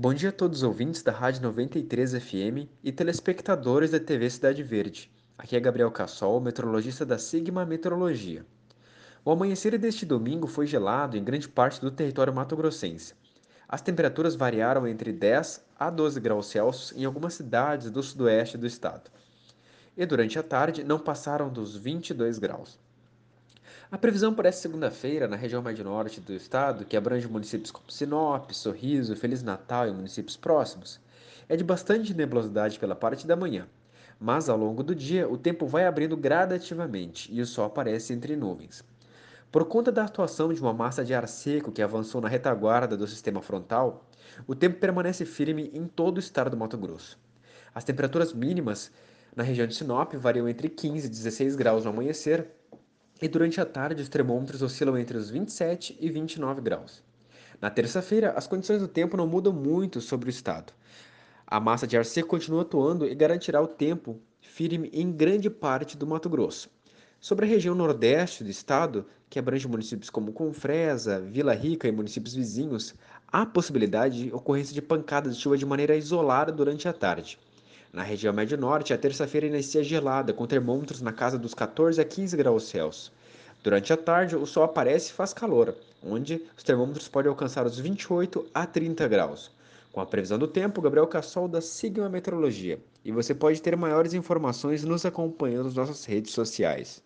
Bom dia a todos os ouvintes da Rádio 93 FM e telespectadores da TV Cidade Verde. Aqui é Gabriel Cassol, meteorologista da Sigma Meteorologia. O amanhecer deste domingo foi gelado em grande parte do território mato-grossense. As temperaturas variaram entre 10 a 12 graus Celsius em algumas cidades do sudoeste do estado. E durante a tarde não passaram dos 22 graus. A previsão para esta segunda-feira, na região médio norte do estado, que abrange municípios como Sinop, Sorriso, Feliz Natal e municípios próximos, é de bastante nebulosidade pela parte da manhã. Mas ao longo do dia, o tempo vai abrindo gradativamente e o sol aparece entre nuvens. Por conta da atuação de uma massa de ar seco que avançou na retaguarda do sistema frontal, o tempo permanece firme em todo o estado do Mato Grosso. As temperaturas mínimas na região de Sinop variam entre 15 e 16 graus no amanhecer e durante a tarde os termômetros oscilam entre os 27 e 29 graus. Na terça-feira, as condições do tempo não mudam muito sobre o estado. A massa de ar seco continua atuando e garantirá o tempo firme em grande parte do Mato Grosso. Sobre a região nordeste do estado, que abrange municípios como Confresa, Vila Rica e municípios vizinhos, há possibilidade de ocorrência de pancadas de chuva de maneira isolada durante a tarde. Na região médio-norte, a terça-feira inicia gelada, com termômetros na casa dos 14 a 15 graus Celsius. Durante a tarde, o sol aparece e faz calor, onde os termômetros podem alcançar os 28 a 30 graus. Com a previsão do tempo, Gabriel Cassol da Sigma Meteorologia. E você pode ter maiores informações nos acompanhando nas nossas redes sociais.